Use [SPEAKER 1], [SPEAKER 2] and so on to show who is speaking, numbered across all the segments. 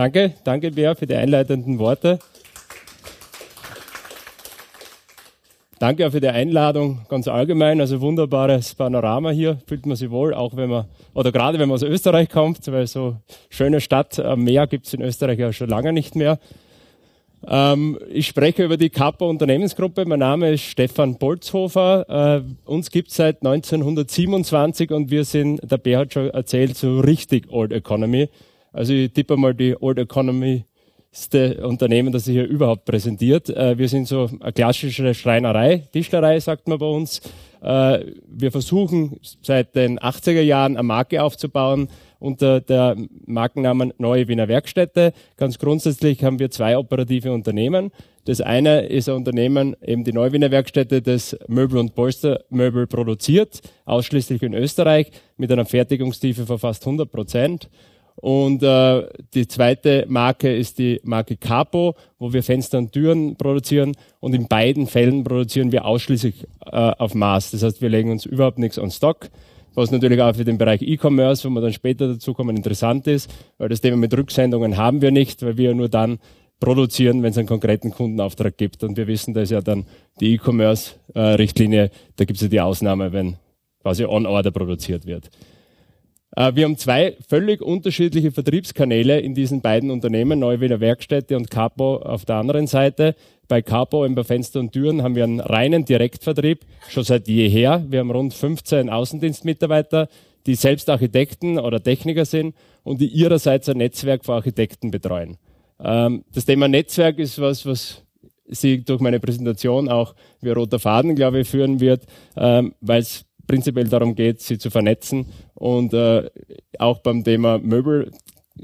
[SPEAKER 1] Danke, danke Bea für die einleitenden Worte. Danke auch für die Einladung ganz allgemein. Also wunderbares Panorama hier, fühlt man sich wohl, auch wenn man, oder gerade wenn man aus Österreich kommt, weil so schöne Stadt am Meer gibt es in Österreich ja schon lange nicht mehr. Ähm, ich spreche über die Kappa Unternehmensgruppe. Mein Name ist Stefan Bolzhofer. Äh, uns gibt es seit 1927 und wir sind, der Bär hat schon erzählt, so richtig Old Economy. Also ich tippe mal die Old Economy Unternehmen, das sich hier überhaupt präsentiert. Äh, wir sind so eine klassische Schreinerei, Tischlerei, sagt man bei uns. Äh, wir versuchen seit den 80er Jahren eine Marke aufzubauen unter der Markennamen Neue Wiener Werkstätte. Ganz grundsätzlich haben wir zwei operative Unternehmen. Das eine ist ein Unternehmen, eben die Neue Wiener Werkstätte, das Möbel und Polstermöbel produziert, ausschließlich in Österreich, mit einer Fertigungstiefe von fast 100 Prozent. Und äh, die zweite Marke ist die Marke Capo, wo wir Fenster und Türen produzieren. Und in beiden Fällen produzieren wir ausschließlich äh, auf Maß. Das heißt, wir legen uns überhaupt nichts on Stock. Was natürlich auch für den Bereich E-Commerce, wo wir dann später dazu kommen, interessant ist, weil das Thema mit Rücksendungen haben wir nicht, weil wir nur dann produzieren, wenn es einen konkreten Kundenauftrag gibt. Und wir wissen, da ist ja dann die E-Commerce-Richtlinie, da gibt es ja die Ausnahme, wenn quasi on-order produziert wird. Äh, wir haben zwei völlig unterschiedliche Vertriebskanäle in diesen beiden Unternehmen, Neuwiener Werkstätte und Capo auf der anderen Seite. Bei Capo bei Fenster und Türen haben wir einen reinen Direktvertrieb, schon seit jeher. Wir haben rund 15 Außendienstmitarbeiter, die selbst Architekten oder Techniker sind und die ihrerseits ein Netzwerk für Architekten betreuen. Ähm, das Thema Netzwerk ist was, was Sie durch meine Präsentation auch wie roter Faden, glaube ich, führen wird, ähm, weil es prinzipiell darum geht, sie zu vernetzen. Und äh, auch beim Thema Möbel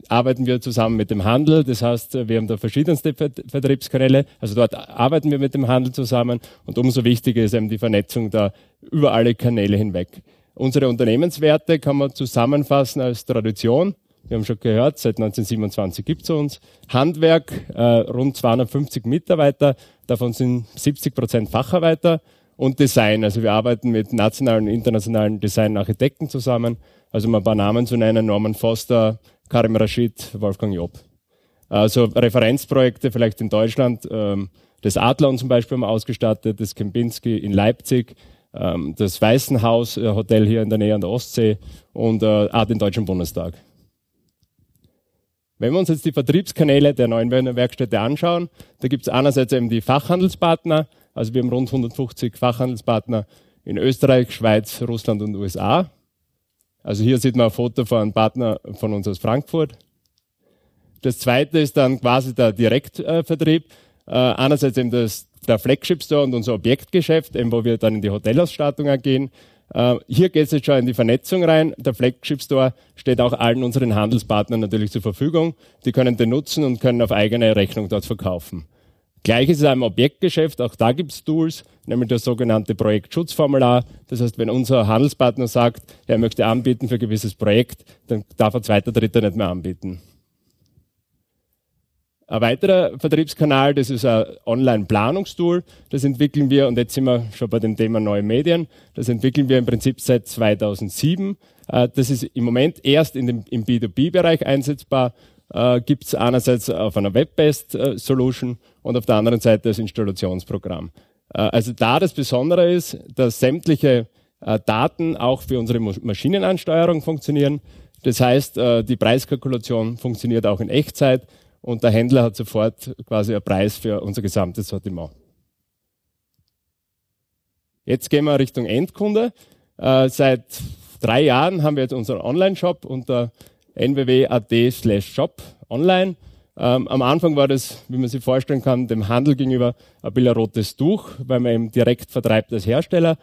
[SPEAKER 1] arbeiten wir zusammen mit dem Handel. Das heißt, wir haben da verschiedenste Vertriebskanäle. Also dort arbeiten wir mit dem Handel zusammen. Und umso wichtiger ist eben die Vernetzung da über alle Kanäle hinweg. Unsere Unternehmenswerte kann man zusammenfassen als Tradition. Wir haben schon gehört, seit 1927 gibt es uns. Handwerk, äh, rund 250 Mitarbeiter, davon sind 70 Prozent Facharbeiter und Design. Also wir arbeiten mit nationalen und internationalen Designarchitekten zusammen. Also um ein paar Namen zu nennen, Norman Foster, Karim Rashid, Wolfgang Job. Also Referenzprojekte vielleicht in Deutschland, ähm, das Adlon zum Beispiel haben wir ausgestattet, das Kempinski in Leipzig, ähm, das Weißenhaus Hotel hier in der Nähe an der Ostsee und äh, auch den Deutschen Bundestag. Wenn wir uns jetzt die Vertriebskanäle der neuen Werkstätte anschauen, da gibt es einerseits eben die Fachhandelspartner, also wir haben rund 150 Fachhandelspartner in Österreich, Schweiz, Russland und USA. Also hier sieht man ein Foto von einem Partner von uns aus Frankfurt. Das zweite ist dann quasi der Direktvertrieb. Äh, einerseits eben das, der Flagship Store und unser Objektgeschäft, eben wo wir dann in die Hotelausstattung gehen. Äh, hier geht es jetzt schon in die Vernetzung rein. Der Flagship Store steht auch allen unseren Handelspartnern natürlich zur Verfügung. Die können den nutzen und können auf eigene Rechnung dort verkaufen. Gleiches ist im Objektgeschäft, auch da gibt es Tools, nämlich das sogenannte Projektschutzformular. Das heißt, wenn unser Handelspartner sagt, er möchte anbieten für ein gewisses Projekt, dann darf er zweiter, dritter nicht mehr anbieten. Ein weiterer Vertriebskanal, das ist ein Online-Planungstool. Das entwickeln wir, und jetzt sind wir schon bei dem Thema neue Medien, das entwickeln wir im Prinzip seit 2007. Äh, das ist im Moment erst in dem, im B2B-Bereich einsetzbar äh, gibt es einerseits auf einer Web-Based äh, Solution und auf der anderen Seite das Installationsprogramm. Äh, also da das Besondere ist, dass sämtliche äh, Daten auch für unsere Maschinenansteuerung funktionieren. Das heißt, äh, die Preiskalkulation funktioniert auch in Echtzeit und der Händler hat sofort quasi einen Preis für unser gesamtes Sortiment. Jetzt gehen wir Richtung Endkunde. Äh, seit drei Jahren haben wir jetzt unseren Online-Shop unter nww.at slash shop online. Ähm, am Anfang war das, wie man sich vorstellen kann, dem Handel gegenüber ein bisschen rotes Tuch, weil man eben direkt vertreibt als Hersteller.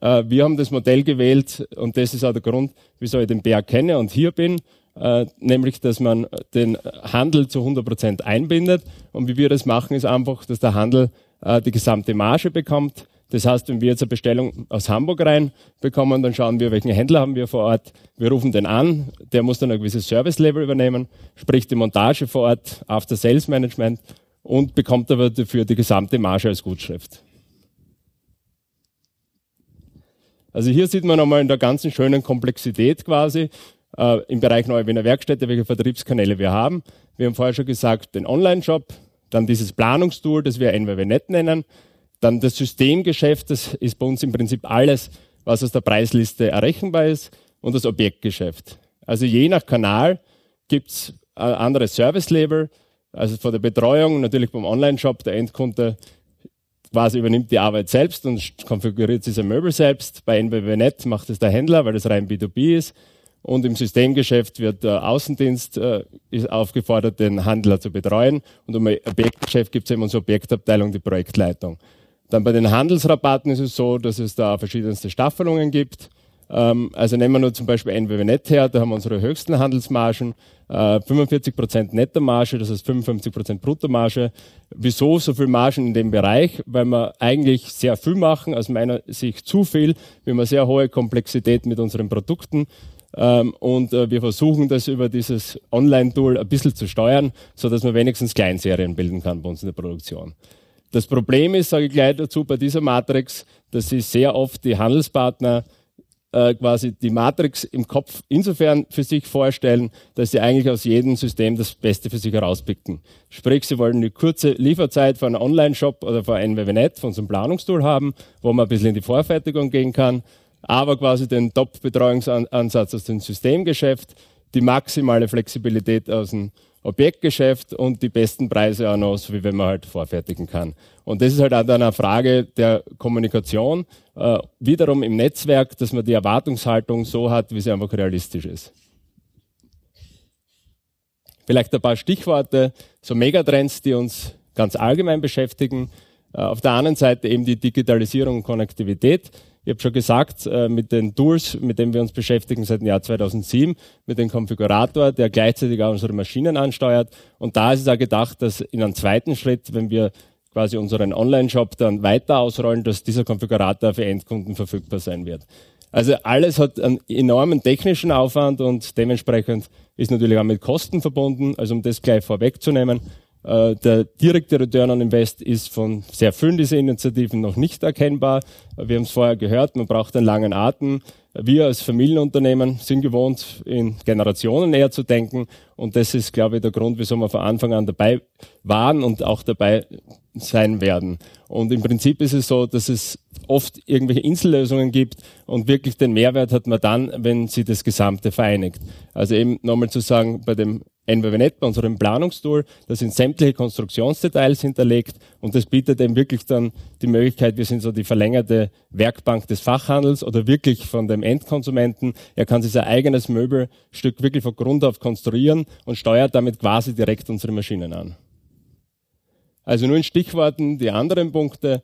[SPEAKER 1] Äh, wir haben das Modell gewählt und das ist auch der Grund, wieso ich den Bär kenne und hier bin, äh, nämlich, dass man den Handel zu 100 Prozent einbindet. Und wie wir das machen, ist einfach, dass der Handel äh, die gesamte Marge bekommt, das heißt, wenn wir jetzt eine Bestellung aus Hamburg rein bekommen, dann schauen wir, welchen Händler haben wir vor Ort. Wir rufen den an, der muss dann ein gewisses Service-Level übernehmen, sprich die Montage vor Ort, After-Sales-Management und bekommt aber dafür die gesamte Marge als Gutschrift. Also hier sieht man nochmal in der ganzen schönen Komplexität quasi, äh, im Bereich Neue Wiener Werkstätte, welche Vertriebskanäle wir haben. Wir haben vorher schon gesagt, den Online-Shop, dann dieses Planungstool, das wir NWWNet nennen, dann das Systemgeschäft, das ist bei uns im Prinzip alles, was aus der Preisliste errechenbar ist, und das Objektgeschäft. Also je nach Kanal gibt's ein anderes Service-Label, also von der Betreuung, natürlich beim Online-Shop, der Endkunde quasi übernimmt die Arbeit selbst und konfiguriert diese Möbel selbst. Bei NBWNet macht es der Händler, weil das rein B2B ist. Und im Systemgeschäft wird der Außendienst äh, ist aufgefordert, den Handler zu betreuen. Und im Objektgeschäft gibt es eben unsere Objektabteilung, die Projektleitung. Dann bei den Handelsrabatten ist es so, dass es da verschiedenste Staffelungen gibt. Ähm, also nehmen wir nur zum Beispiel NWWNet her, da haben wir unsere höchsten Handelsmargen, äh, 45% Nettomarge, das heißt 55% Bruttomarge. Wieso so viel Margen in dem Bereich? Weil wir eigentlich sehr viel machen, aus meiner Sicht zu viel. Wir haben eine sehr hohe Komplexität mit unseren Produkten. Ähm, und äh, wir versuchen das über dieses Online-Tool ein bisschen zu steuern, so dass man wenigstens Kleinserien bilden kann bei uns in der Produktion. Das Problem ist, sage ich gleich dazu, bei dieser Matrix, dass sie sehr oft die Handelspartner äh, quasi die Matrix im Kopf insofern für sich vorstellen, dass sie eigentlich aus jedem System das Beste für sich herauspicken. Sprich, sie wollen eine kurze Lieferzeit von einem Online-Shop oder von NWWNet, von so einem Planungstool haben, wo man ein bisschen in die Vorfertigung gehen kann, aber quasi den Top-Betreuungsansatz aus dem Systemgeschäft, die maximale Flexibilität aus dem Objektgeschäft und die besten Preise auch noch, so wie wenn man halt vorfertigen kann. Und das ist halt auch dann eine Frage der Kommunikation, äh, wiederum im Netzwerk, dass man die Erwartungshaltung so hat, wie sie einfach realistisch ist. Vielleicht ein paar Stichworte, so Megatrends, die uns ganz allgemein beschäftigen. Äh, auf der anderen Seite eben die Digitalisierung und Konnektivität. Ich habe schon gesagt, äh, mit den Tools, mit denen wir uns beschäftigen seit dem Jahr 2007, mit dem Konfigurator, der gleichzeitig auch unsere Maschinen ansteuert. Und da ist es auch gedacht, dass in einem zweiten Schritt, wenn wir quasi unseren Online-Shop dann weiter ausrollen, dass dieser Konfigurator für Endkunden verfügbar sein wird. Also alles hat einen enormen technischen Aufwand und dementsprechend ist natürlich auch mit Kosten verbunden. Also um das gleich vorwegzunehmen, äh, der direkte Return on Invest ist von sehr vielen dieser Initiativen noch nicht erkennbar. Wir haben es vorher gehört, man braucht einen langen Atem. Wir als Familienunternehmen sind gewohnt, in Generationen näher zu denken. Und das ist, glaube ich, der Grund, wieso wir von Anfang an dabei waren und auch dabei sein werden. Und im Prinzip ist es so, dass es oft irgendwelche Insellösungen gibt und wirklich den Mehrwert hat man dann, wenn sie das Gesamte vereinigt. Also eben nochmal zu sagen, bei dem NWWNet, bei unserem Planungstool, da sind sämtliche Konstruktionsdetails hinterlegt und das bietet eben wirklich dann die Möglichkeit, wir sind so die verlängerte Werkbank des Fachhandels oder wirklich von dem Endkonsumenten. Er kann sich sein eigenes Möbelstück wirklich von Grund auf konstruieren und steuert damit quasi direkt unsere Maschinen an. Also nur in Stichworten die anderen Punkte.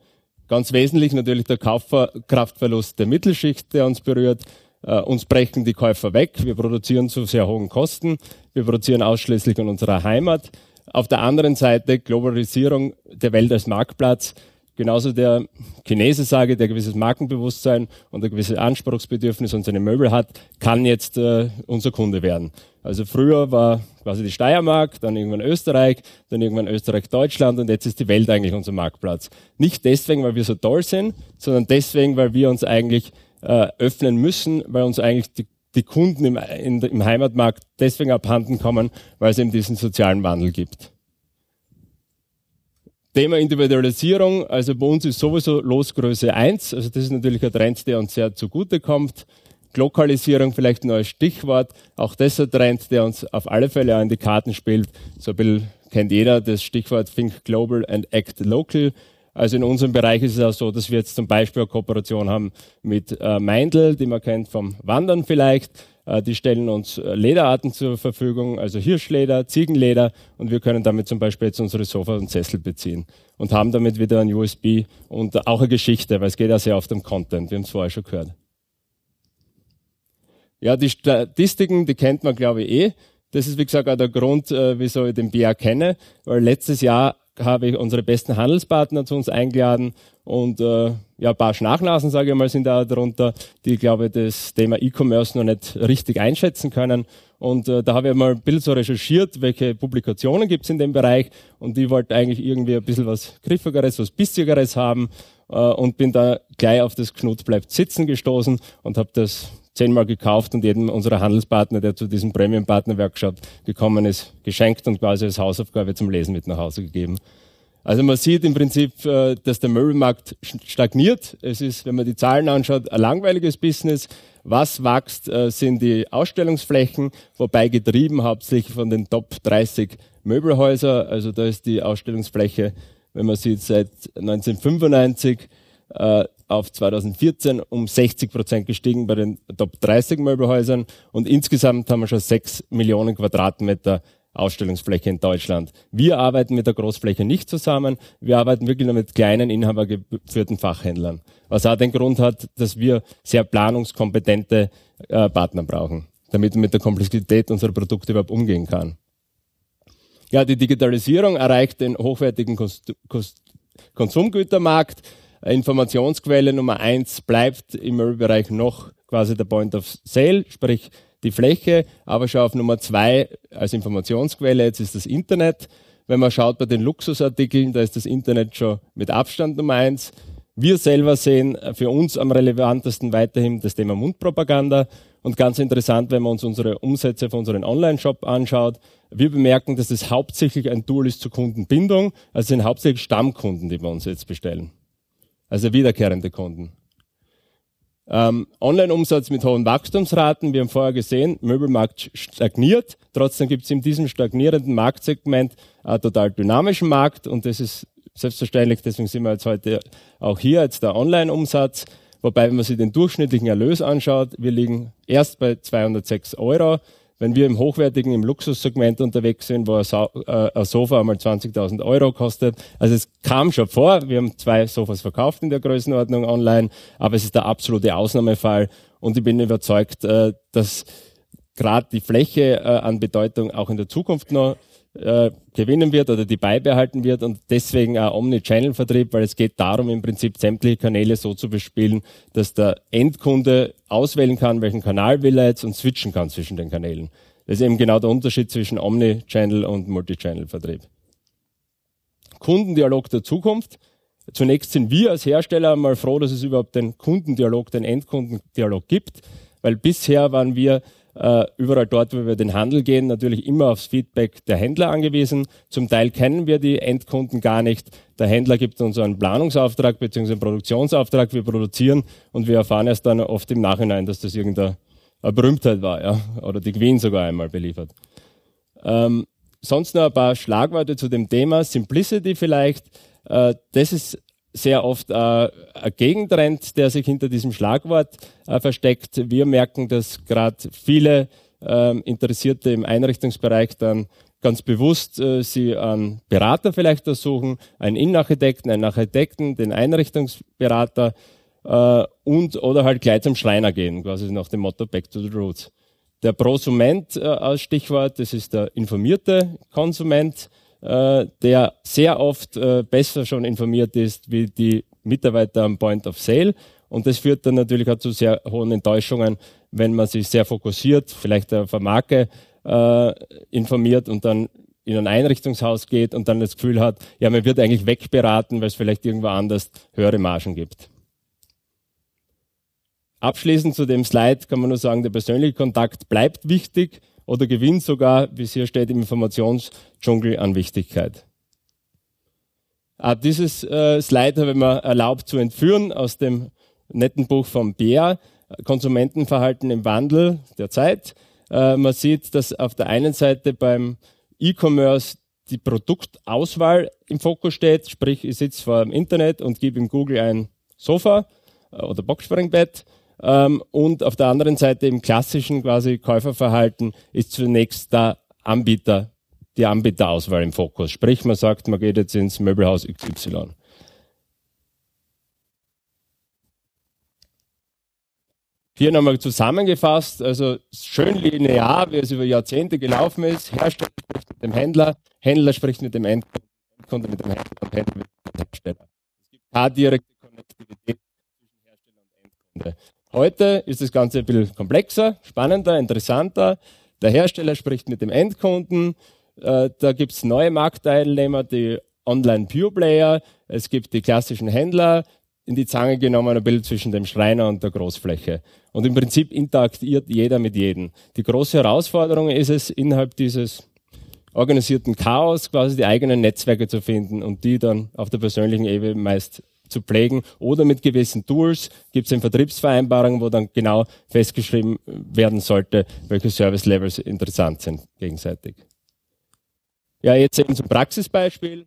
[SPEAKER 1] Ganz wesentlich natürlich der Kaufkraftverlust der Mittelschicht, der uns berührt. Uh, uns brechen die Käufer weg. Wir produzieren zu sehr hohen Kosten. Wir produzieren ausschließlich in unserer Heimat. Auf der anderen Seite Globalisierung der Welt als Marktplatz. Genauso der Chinese sage, der gewisses Markenbewusstsein und ein gewisses Anspruchsbedürfnis und seine Möbel hat, kann jetzt äh, unser Kunde werden. Also früher war quasi die Steiermark, dann irgendwann Österreich, dann irgendwann Österreich-Deutschland und jetzt ist die Welt eigentlich unser Marktplatz. Nicht deswegen, weil wir so toll sind, sondern deswegen, weil wir uns eigentlich äh, öffnen müssen, weil uns eigentlich die, die Kunden im, in, im Heimatmarkt deswegen abhanden kommen, weil es eben diesen sozialen Wandel gibt. Thema Individualisierung, also bei uns ist sowieso Losgröße 1, also das ist natürlich ein Trend, der uns sehr zugute kommt. Lokalisierung vielleicht ein neues Stichwort, auch das ist ein Trend, der uns auf alle Fälle auch in die Karten spielt. So ein bisschen kennt jeder das Stichwort Think Global and Act Local. Also in unserem Bereich ist es auch so, dass wir jetzt zum Beispiel eine Kooperation haben mit äh, Meindl, die man kennt vom Wandern vielleicht. Äh, die stellen uns äh, Lederarten zur Verfügung, also Hirschleder, Ziegenleder und wir können damit zum Beispiel jetzt unsere Sofa und Sessel beziehen und haben damit wieder ein USB und auch eine Geschichte, weil es geht ja sehr oft um Content, wir haben es vorher schon gehört. Ja, die Statistiken, die kennt man glaube ich eh. Das ist wie gesagt auch der Grund, äh, wieso ich den BA kenne, weil letztes Jahr habe ich unsere besten Handelspartner zu uns eingeladen und äh, ja, ein paar Schnachnasen, sage ich mal, sind da darunter, die, glaube ich, das Thema E-Commerce noch nicht richtig einschätzen können. Und äh, da habe ich mal ein bisschen so recherchiert, welche Publikationen gibt es in dem Bereich und die wollte eigentlich irgendwie ein bisschen was Griffigeres, was Bissigeres haben äh, und bin da gleich auf das Knut bleibt sitzen gestoßen und habe das zehnmal gekauft und jedem unserer Handelspartner, der zu diesem Premium-Partner-Workshop gekommen ist, geschenkt und quasi als Hausaufgabe zum Lesen mit nach Hause gegeben. Also man sieht im Prinzip, äh, dass der Möbelmarkt stagniert. Es ist, wenn man die Zahlen anschaut, ein langweiliges Business. Was wächst, äh, sind die Ausstellungsflächen, wobei getrieben hauptsächlich von den Top 30 Möbelhäuser. Also da ist die Ausstellungsfläche, wenn man sieht, seit 1995 äh, auf 2014 um 60 Prozent gestiegen bei den Top 30 Möbelhäusern und insgesamt haben wir schon 6 Millionen Quadratmeter Ausstellungsfläche in Deutschland. Wir arbeiten mit der Großfläche nicht zusammen. Wir arbeiten wirklich nur mit kleinen, inhabergeführten Fachhändlern. Was auch den Grund hat, dass wir sehr planungskompetente äh, Partner brauchen, damit man mit der Komplexität unserer Produkte überhaupt umgehen kann. Ja, die Digitalisierung erreicht den hochwertigen Kost Kost Konsumgütermarkt. Informationsquelle Nummer eins bleibt im Möbelbereich noch quasi der Point of Sale, sprich die Fläche, aber schon auf Nummer zwei als Informationsquelle, jetzt ist das Internet. Wenn man schaut bei den Luxusartikeln, da ist das Internet schon mit Abstand Nummer eins. Wir selber sehen für uns am relevantesten weiterhin das Thema Mundpropaganda. Und ganz interessant, wenn man uns unsere Umsätze von unserem Online-Shop anschaut, wir bemerken, dass das hauptsächlich ein Tool ist zur Kundenbindung. Also sind hauptsächlich Stammkunden, die bei uns jetzt bestellen. Also wiederkehrende Kunden. Ähm, Online-Umsatz mit hohen Wachstumsraten. Wir haben vorher gesehen, Möbelmarkt stagniert. Trotzdem gibt es in diesem stagnierenden Marktsegment einen total dynamischen Markt und das ist selbstverständlich, deswegen sind wir jetzt heute auch hier, jetzt der Online-Umsatz. Wobei, wenn man sich den durchschnittlichen Erlös anschaut, wir liegen erst bei 206 Euro wenn wir im hochwertigen, im Luxussegment unterwegs sind, wo ein, äh, Sofa einmal 20.000 Euro kostet. Also es kam schon vor, wir haben zwei Sofas verkauft in der Größenordnung online, aber es ist der absolute Ausnahmefall und ich bin überzeugt, äh, dass gerade die Fläche äh, an Bedeutung auch in der Zukunft noch äh, gewinnen wird oder die beibehalten wird und deswegen auch Omni-Channel-Vertrieb, weil es geht darum, im Prinzip sämtliche Kanäle so zu bespielen, dass der Endkunde auswählen kann, welchen Kanal will er jetzt und switchen kann zwischen den Kanälen. Das ist eben genau der Unterschied zwischen Omni-Channel und Multi-Channel-Vertrieb. Kundendialog der Zukunft. Zunächst sind wir als Hersteller mal froh, dass es überhaupt den Kundendialog, den Endkundendialog gibt, weil bisher waren wir äh, überall dort, wo wir den Handel gehen, natürlich immer aufs Feedback der Händler angewiesen. Zum Teil kennen wir die Endkunden gar nicht. Der Händler gibt uns einen Planungsauftrag bzw. einen Produktionsauftrag, wir produzieren und wir erfahren erst dann oft im Nachhinein, dass das irgendeine Berühmtheit war, ja, oder die Queen sogar einmal beliefert. Ähm, sonst noch ein paar Schlagworte zu dem Thema. Simplicity vielleicht. Äh, das ist sehr oft äh, ein Gegentrend, der sich hinter diesem Schlagwort äh, versteckt. Wir merken, dass gerade viele äh, Interessierte im Einrichtungsbereich dann ganz bewusst äh, sie einen Berater vielleicht ersuchen, einen Innenarchitekten, einen Architekten, den Einrichtungsberater äh, und oder halt gleich zum Schreiner gehen, quasi nach dem Motto Back to the Roots. Der Prosument äh, als Stichwort, das ist der informierte Konsument äh, der sehr oft äh, besser schon informiert ist wie die Mitarbeiter am Point of Sale. Und das führt dann natürlich auch zu sehr hohen Enttäuschungen, wenn man sich sehr fokussiert, vielleicht auf eine Marke äh, informiert und dann in ein Einrichtungshaus geht und dann das Gefühl hat, ja, man wird eigentlich wegberaten, weil es vielleicht irgendwo anders höhere Margen gibt. Abschließend zu dem Slide kann man nur sagen, der persönliche Kontakt bleibt wichtig oder gewinnt sogar, wie es hier steht, im Informationsdschungel an Wichtigkeit. Ah, dieses äh, Slide habe ich mir erlaubt zu entführen aus dem netten Buch von Bär, Konsumentenverhalten im Wandel der Zeit. Äh, man sieht, dass auf der einen Seite beim E-Commerce die Produktauswahl im Fokus steht, sprich ich sitze vor dem Internet und gebe im Google ein Sofa äh, oder Boxspringbett ähm, und auf der anderen Seite im klassischen quasi Käuferverhalten ist zunächst der Anbieter, die Anbieterauswahl im Fokus. Sprich, man sagt, man geht jetzt ins Möbelhaus XY. Hier nochmal zusammengefasst, also schön linear, wie es über Jahrzehnte gelaufen ist. Hersteller spricht mit dem Händler, Händler spricht mit dem Endkunde, mit dem Händler und Händler mit dem Hersteller. Es gibt keine direkte Konnektivität zwischen Hersteller und Endkunde. Heute ist das Ganze ein bisschen komplexer, spannender, interessanter. Der Hersteller spricht mit dem Endkunden. Äh, da gibt es neue Marktteilnehmer, die Online-Pure Player. Es gibt die klassischen Händler, in die Zange genommen, ein bisschen zwischen dem Schreiner und der Großfläche. Und im Prinzip interagiert jeder mit jedem. Die große Herausforderung ist es, innerhalb dieses organisierten Chaos quasi die eigenen Netzwerke zu finden und die dann auf der persönlichen Ebene meist zu pflegen oder mit gewissen Tools gibt es eine Vertriebsvereinbarung, wo dann genau festgeschrieben werden sollte, welche Service Levels interessant sind gegenseitig. Ja, jetzt eben zum Praxisbeispiel.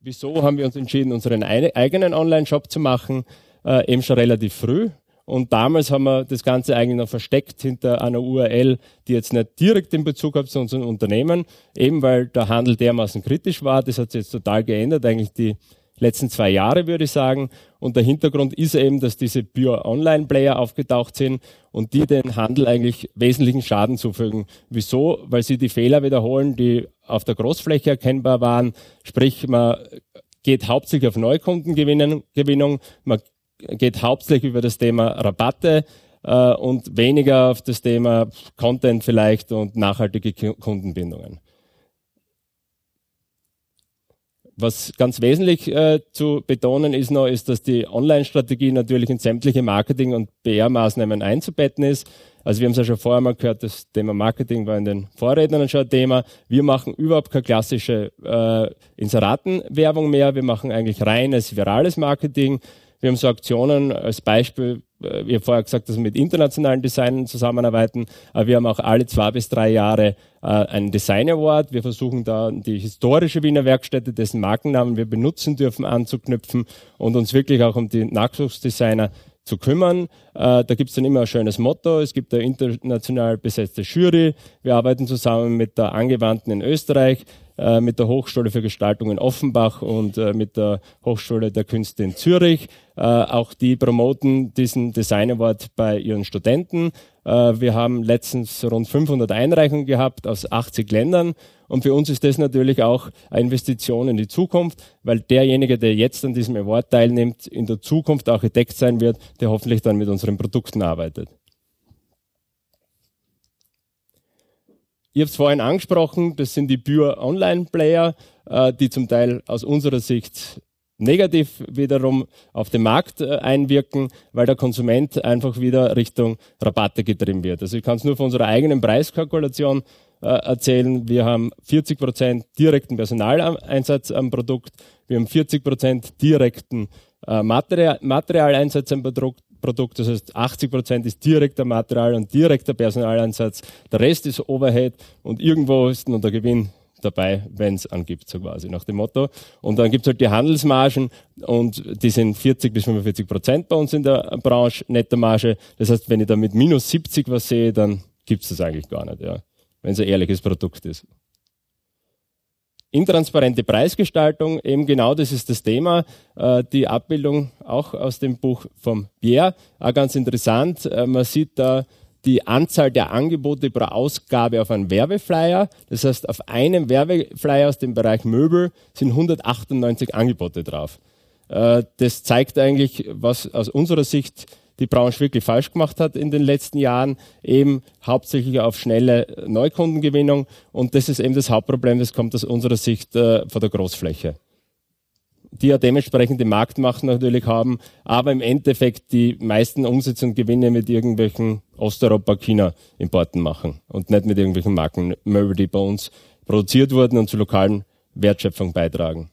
[SPEAKER 1] Wieso haben wir uns entschieden, unseren eigenen Online-Shop zu machen? Äh, eben schon relativ früh. Und damals haben wir das Ganze eigentlich noch versteckt hinter einer URL, die jetzt nicht direkt in Bezug hat zu unserem Unternehmen, eben weil der Handel dermaßen kritisch war. Das hat sich jetzt total geändert, eigentlich die letzten zwei Jahre, würde ich sagen. Und der Hintergrund ist eben, dass diese Pure Online Player aufgetaucht sind und die den Handel eigentlich wesentlichen Schaden zufügen. Wieso? Weil sie die Fehler wiederholen, die auf der Großfläche erkennbar waren. Sprich, man geht hauptsächlich auf Neukundengewinnung, man geht hauptsächlich über das Thema Rabatte äh, und weniger auf das Thema Content vielleicht und nachhaltige Kundenbindungen. Was ganz wesentlich äh, zu betonen ist noch, ist, dass die Online-Strategie natürlich in sämtliche Marketing- und PR-Maßnahmen einzubetten ist. Also wir haben es ja schon vorher mal gehört, das Thema Marketing war in den Vorrednern schon ein Thema. Wir machen überhaupt keine klassische äh, Inseratenwerbung mehr. Wir machen eigentlich reines virales Marketing. Wir haben so Aktionen als Beispiel, ich habe vorher gesagt, dass wir mit internationalen Designern zusammenarbeiten, wir haben auch alle zwei bis drei Jahre äh, einen Design Award. Wir versuchen da die historische Wiener Werkstätte, dessen Markennamen wir benutzen dürfen, anzuknüpfen und uns wirklich auch um die Nachwuchsdesigner zu kümmern. Äh, da gibt es dann immer ein schönes Motto. Es gibt eine international besetzte Jury. Wir arbeiten zusammen mit der Angewandten in Österreich. Äh, mit der Hochschule für Gestaltung in Offenbach und äh, mit der Hochschule der Künste in Zürich. Äh, auch die promoten diesen Design Award bei ihren Studenten. wir haben letztens rund 500 Einreichungen gehabt aus 80 Ländern. Und für uns ist das natürlich auch eine Investition in die Zukunft, weil derjenige, der jetzt an diesem Award teilnimmt, in der Zukunft Architekt sein wird, der hoffentlich dann mit unseren Produkten arbeitet. Ich habe es vorhin angesprochen, das sind die Pure Online-Player, äh, die zum Teil aus unserer Sicht negativ wiederum auf den Markt äh, einwirken, weil der Konsument einfach wieder Richtung Rabatte getrieben wird. Also ich kann es nur von unserer eigenen Preiskalkulation äh, erzählen. Wir haben 40 Prozent direkten Personaleinsatz am Produkt, wir haben 40 Prozent direkten äh, Material, Materialeinsatz am Produkt, Produkt. Das heißt, 80 Prozent ist direkter Material- und direkter Personaleinsatz. Der Rest ist Overhead und irgendwo ist noch der Gewinn dabei, wenn es angibt, so quasi nach dem Motto. Und dann gibt es halt die Handelsmargen und die sind 40 bis 45 Prozent bei uns in der Branche, netter Marge. Das heißt, wenn ich da mit minus 70 was sehe, dann gibt es das eigentlich gar nicht, ja, wenn es ein ehrliches Produkt ist. Intransparente Preisgestaltung, eben genau das ist das Thema. Äh, die Abbildung auch aus dem Buch vom Pierre, auch ganz interessant. Äh, man sieht da die Anzahl der Angebote pro Ausgabe auf einem Werbeflyer. Das heißt, auf einem Werbeflyer aus dem Bereich Möbel sind 198 Angebote drauf. Äh, das zeigt eigentlich, was aus unserer Sicht die Branche wirklich falsch gemacht hat in den letzten Jahren, eben hauptsächlich auf schnelle Neukundengewinnung. Und das ist eben das Hauptproblem, das kommt aus unserer Sicht äh, von der Großfläche. Die ja dementsprechend die Marktmacht natürlich haben, aber im Endeffekt die meisten Umsätze und Gewinne mit irgendwelchen Osteuropa-China-Importen machen und nicht mit irgendwelchen Markenmöbel, die bei uns produziert wurden und zur lokalen Wertschöpfung beitragen.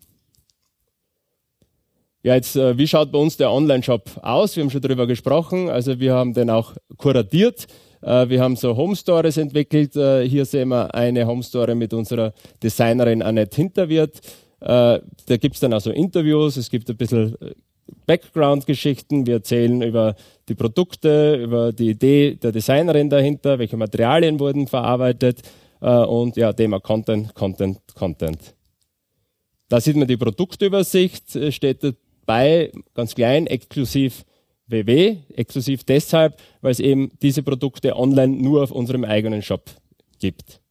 [SPEAKER 1] Ja, jetzt, äh, wie schaut bei uns der Online-Shop aus? Wir haben schon darüber gesprochen. Also wir haben den auch kuratiert. Äh, wir haben so Home Stories entwickelt. Äh, hier sehen wir eine Home Story mit unserer Designerin Annette Hinterwirt. Da gibt es dann also Interviews, es gibt ein bisschen Background-Geschichten. Wir erzählen über die Produkte, über die Idee der Designerin dahinter, welche Materialien wurden verarbeitet und ja, Thema Content, Content, Content. Da sieht man die Produktübersicht, steht bei, ganz klein, exklusiv WW, exklusiv deshalb, weil es eben diese Produkte online nur auf unserem eigenen Shop gibt.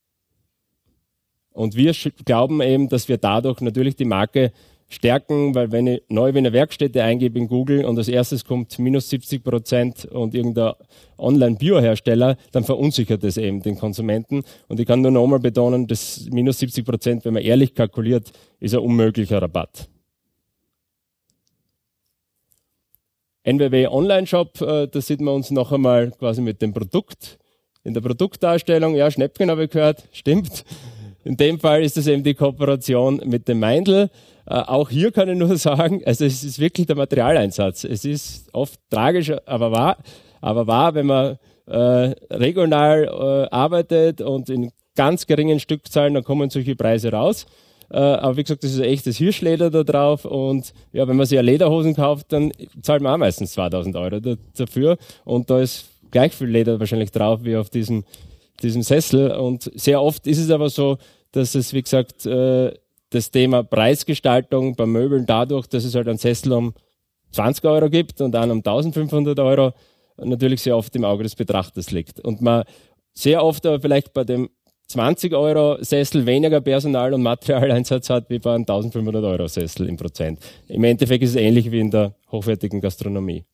[SPEAKER 1] Und wir glauben eben, dass wir dadurch natürlich die Marke stärken, weil wenn ich neu Wiener Werkstätte eingebe in Google und als erstes kommt minus 70 Prozent und irgendein Online-Biohersteller, dann verunsichert es eben den Konsumenten. Und ich kann nur nochmal betonen, dass minus 70 Prozent, wenn man ehrlich kalkuliert, ist ein unmöglicher Rabatt. NWW Online Shop, äh, da sieht man uns noch einmal quasi mit dem Produkt. In der Produktdarstellung, ja, Schnäppchen habe ich gehört, stimmt. In dem Fall ist es eben die Kooperation mit dem Meindl. Äh, auch hier kann ich nur sagen, also es ist wirklich der Materialeinsatz. Es ist oft tragisch, aber wahr, aber wahr, wenn man äh, regional arbeitet und in ganz geringen Stückzahlen, dann kommen solche Preise raus. Äh, aber wie gesagt, das ist ein echtes Hirschleder da drauf. Und ja, wenn man sich ja Lederhosen kauft, dann zahlt man auch meistens 2000 Euro dafür. Und da ist gleich viel Leder wahrscheinlich drauf wie auf diesem, diesem Sessel. Und sehr oft ist es aber so, dass es, wie gesagt, äh, das Thema Preisgestaltung bei Möbeln dadurch, dass es halt einen Sessel um 20 Euro gibt und einen um 1500 Euro, natürlich sehr oft im Auge des Betrachters liegt. Und man sehr oft aber vielleicht bei dem 20 Euro Sessel weniger Personal- und Materialeinsatz hat wie bei einem 1500 Euro Sessel im Prozent. Im Endeffekt ist es ähnlich wie in der hochwertigen Gastronomie.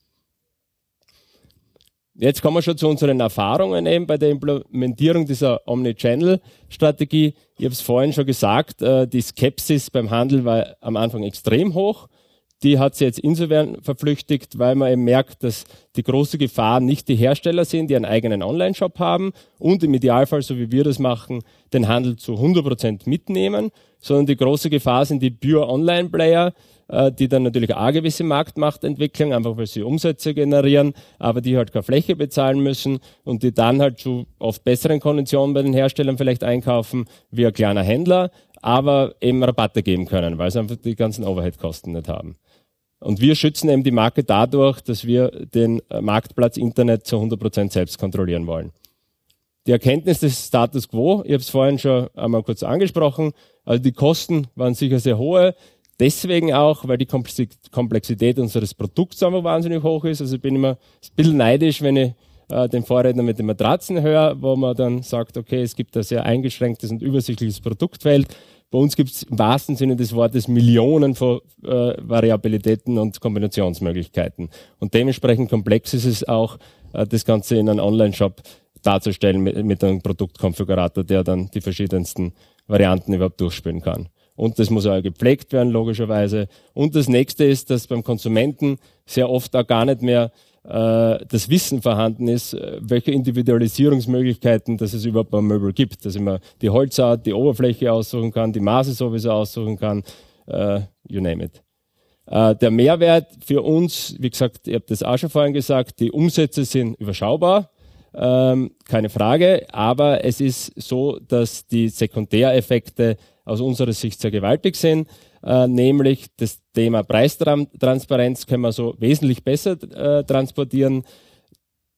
[SPEAKER 1] Jetzt kommen wir schon zu unseren Erfahrungen eben bei der Implementierung dieser Omnichannel-Strategie. Ich habe es vorhin schon gesagt, äh, die Skepsis beim Handel war am Anfang extrem hoch die hat sie jetzt insofern verflüchtigt, weil man eben merkt, dass die große Gefahr nicht die Hersteller sind, die einen eigenen Online-Shop haben und im Idealfall, so wie wir das machen, den Handel zu 100 Prozent mitnehmen, sondern die große Gefahr sind die pure Online-Player, äh, die dann natürlich auch gewisse Marktmacht entwickeln, einfach weil sie Umsätze generieren, aber die halt keine Fläche bezahlen müssen und die dann halt zu oft besseren Konditionen bei den Herstellern vielleicht einkaufen, wie ein kleiner Händler, aber eben Rabatte geben können, weil sie einfach die ganzen Overhead-Kosten nicht haben. Und wir schützen eben die Marke dadurch, dass wir den äh, Marktplatz Internet zu 100% selbst kontrollieren wollen. Die Erkenntnis des Status Quo, ich habe es vorhin schon einmal kurz angesprochen, also die Kosten waren sicher sehr hohe, deswegen auch, weil die Komplexität unseres Produkts einfach wahnsinnig hoch ist. Also ich bin immer ein bisschen neidisch, wenn ich äh, den Vorredner mit den Matratzen höre, wo man dann sagt, okay, es gibt ein sehr eingeschränktes und übersichtliches Produktfeld. Bei uns gibt es im wahrsten Sinne des Wortes Millionen von äh, Variabilitäten und Kombinationsmöglichkeiten. Und dementsprechend komplex ist es auch, äh, das Ganze in einem Online-Shop darzustellen mit, mit einem Produktkonfigurator, der dann die verschiedensten Varianten überhaupt durchspielen kann. Und das muss auch gepflegt werden, logischerweise. Und das nächste ist, dass beim Konsumenten sehr oft auch gar nicht mehr das Wissen vorhanden ist, äh, welche Individualisierungsmöglichkeiten dass es überhaupt beim Möbel gibt. Dass ich mir die Holzart, die Oberfläche aussuchen kann, die Maße sowieso aussuchen kann, äh, you name it. Äh, der Mehrwert für uns, wie gesagt, ihr habt das auch schon vorhin gesagt, die Umsätze sind überschaubar. Ähm, keine Frage, aber es ist so, dass die Sekundäreffekte aus unserer Sicht sehr gewaltig sind äh, nämlich das Thema Preistransparenz können wir so wesentlich besser äh, transportieren.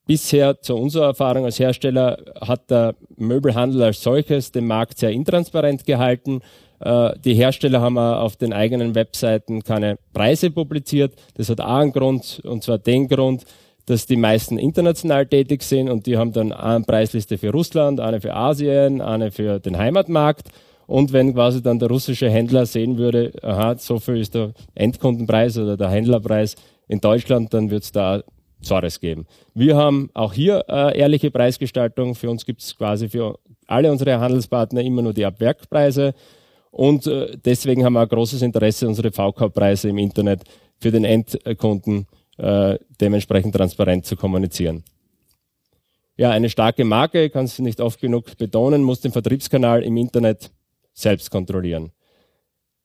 [SPEAKER 1] Bisher, zu unserer Erfahrung als Hersteller, hat der Möbelhandel als solches den Markt sehr intransparent gehalten. Äh, die Hersteller haben auf den eigenen Webseiten keine Preise publiziert. Das hat auch einen Grund, und zwar den Grund, dass die meisten international tätig sind und die haben dann eine Preisliste für Russland, eine für Asien, eine für den Heimatmarkt und wenn quasi dann der russische Händler sehen würde, aha, so viel ist der Endkundenpreis oder der Händlerpreis in Deutschland, dann wird es da Zores geben. Wir haben auch hier äh, ehrliche Preisgestaltung. Für uns gibt es quasi für alle unsere Handelspartner immer nur die Abwerkpreise. Und äh, deswegen haben wir ein großes Interesse, unsere VK-Preise im Internet für den Endkunden äh, dementsprechend transparent zu kommunizieren. Ja, eine starke Marke, kann es nicht oft genug betonen, muss den Vertriebskanal im Internet selbst kontrollieren.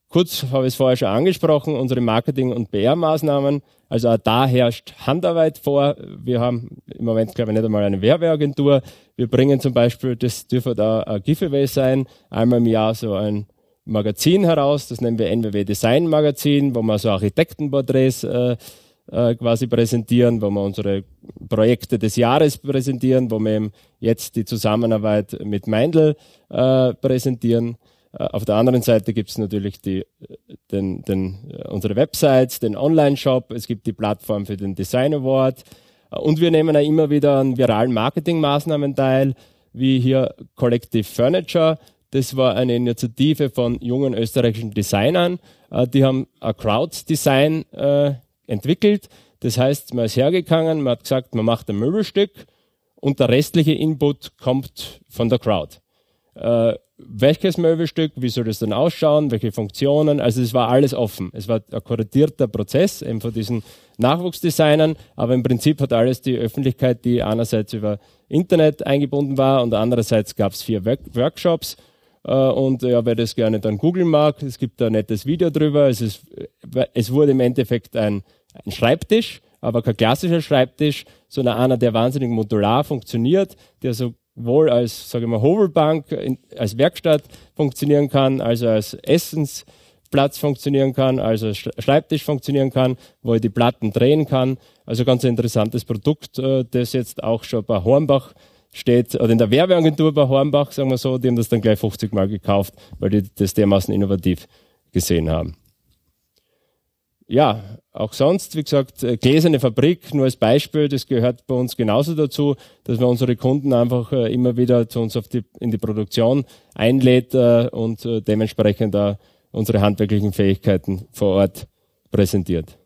[SPEAKER 1] Kurz habe ich es vorher schon angesprochen, unsere Marketing- und PR-Maßnahmen. Also auch da herrscht Handarbeit vor. Wir haben im Moment, glaube ich, nicht einmal eine Werbeagentur. Wir bringen zum Beispiel, das dürfte da ein Giveaway sein, einmal im Jahr so ein Magazin heraus, das nennen wir NWW Design Magazin, wo wir so Architektenporträts äh, äh, quasi präsentieren, wo wir unsere Projekte des Jahres präsentieren, wo wir eben jetzt die Zusammenarbeit mit Meindl äh, präsentieren. Äh, auf der anderen Seite gibt es natürlich die, den, den, äh, unsere Websites, den Online-Shop, es gibt die Plattform für den Design Award äh, und wir nehmen auch immer wieder an viralen Marketingmaßnahmen teil, wie hier Collective Furniture. Das war eine Initiative von jungen österreichischen Designern. Die haben ein Crowd-Design entwickelt. Das heißt, man ist hergegangen, man hat gesagt, man macht ein Möbelstück und der restliche Input kommt von der Crowd. Äh, welches Möbelstück, wie soll das dann ausschauen, welche Funktionen. Also es war alles offen. Es war ein korrigierter Prozess eben von diesen Nachwuchsdesignern, aber im Prinzip hat alles die Öffentlichkeit, die einerseits über Internet eingebunden war und andererseits gab es vier Work Workshops. Äh, und ja, wer das gerne dann googeln mag, es gibt da ein nettes Video drüber. Es, ist, es wurde im Endeffekt ein, ein Schreibtisch, aber kein klassischer Schreibtisch, sondern einer, der wahnsinnig modular funktioniert, der so wohl als, sage ich mal, Hovelbank, in, als Werkstatt funktionieren kann, also als Essensplatz funktionieren kann, also als Schreibtisch funktionieren kann, wo ich die Platten drehen kann. Also ganz ein interessantes Produkt, äh, das jetzt auch schon bei Hornbach steht, oder in der Werbeagentur bei Hornbach, sagen wir so, die haben das dann gleich 50 Mal gekauft, weil die das dermaßen innovativ gesehen haben ja, auch sonst, wie gesagt, äh, gläserne Fabrik, nur als Beispiel, das gehört bei uns genauso dazu, dass wir unsere Kunden einfach äh, immer wieder zu uns auf die, in die Produktion einlädt äh, und dementsprechend da unsere handwerklichen Fähigkeiten vor Ort präsentiert.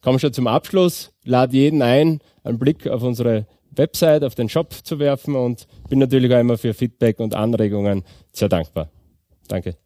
[SPEAKER 1] Kommen schon zum Abschluss. Lade jeden ein, einen Blick auf unsere Website, auf den Shop zu werfen und bin natürlich auch immer für Feedback und Anregungen sehr dankbar. Danke.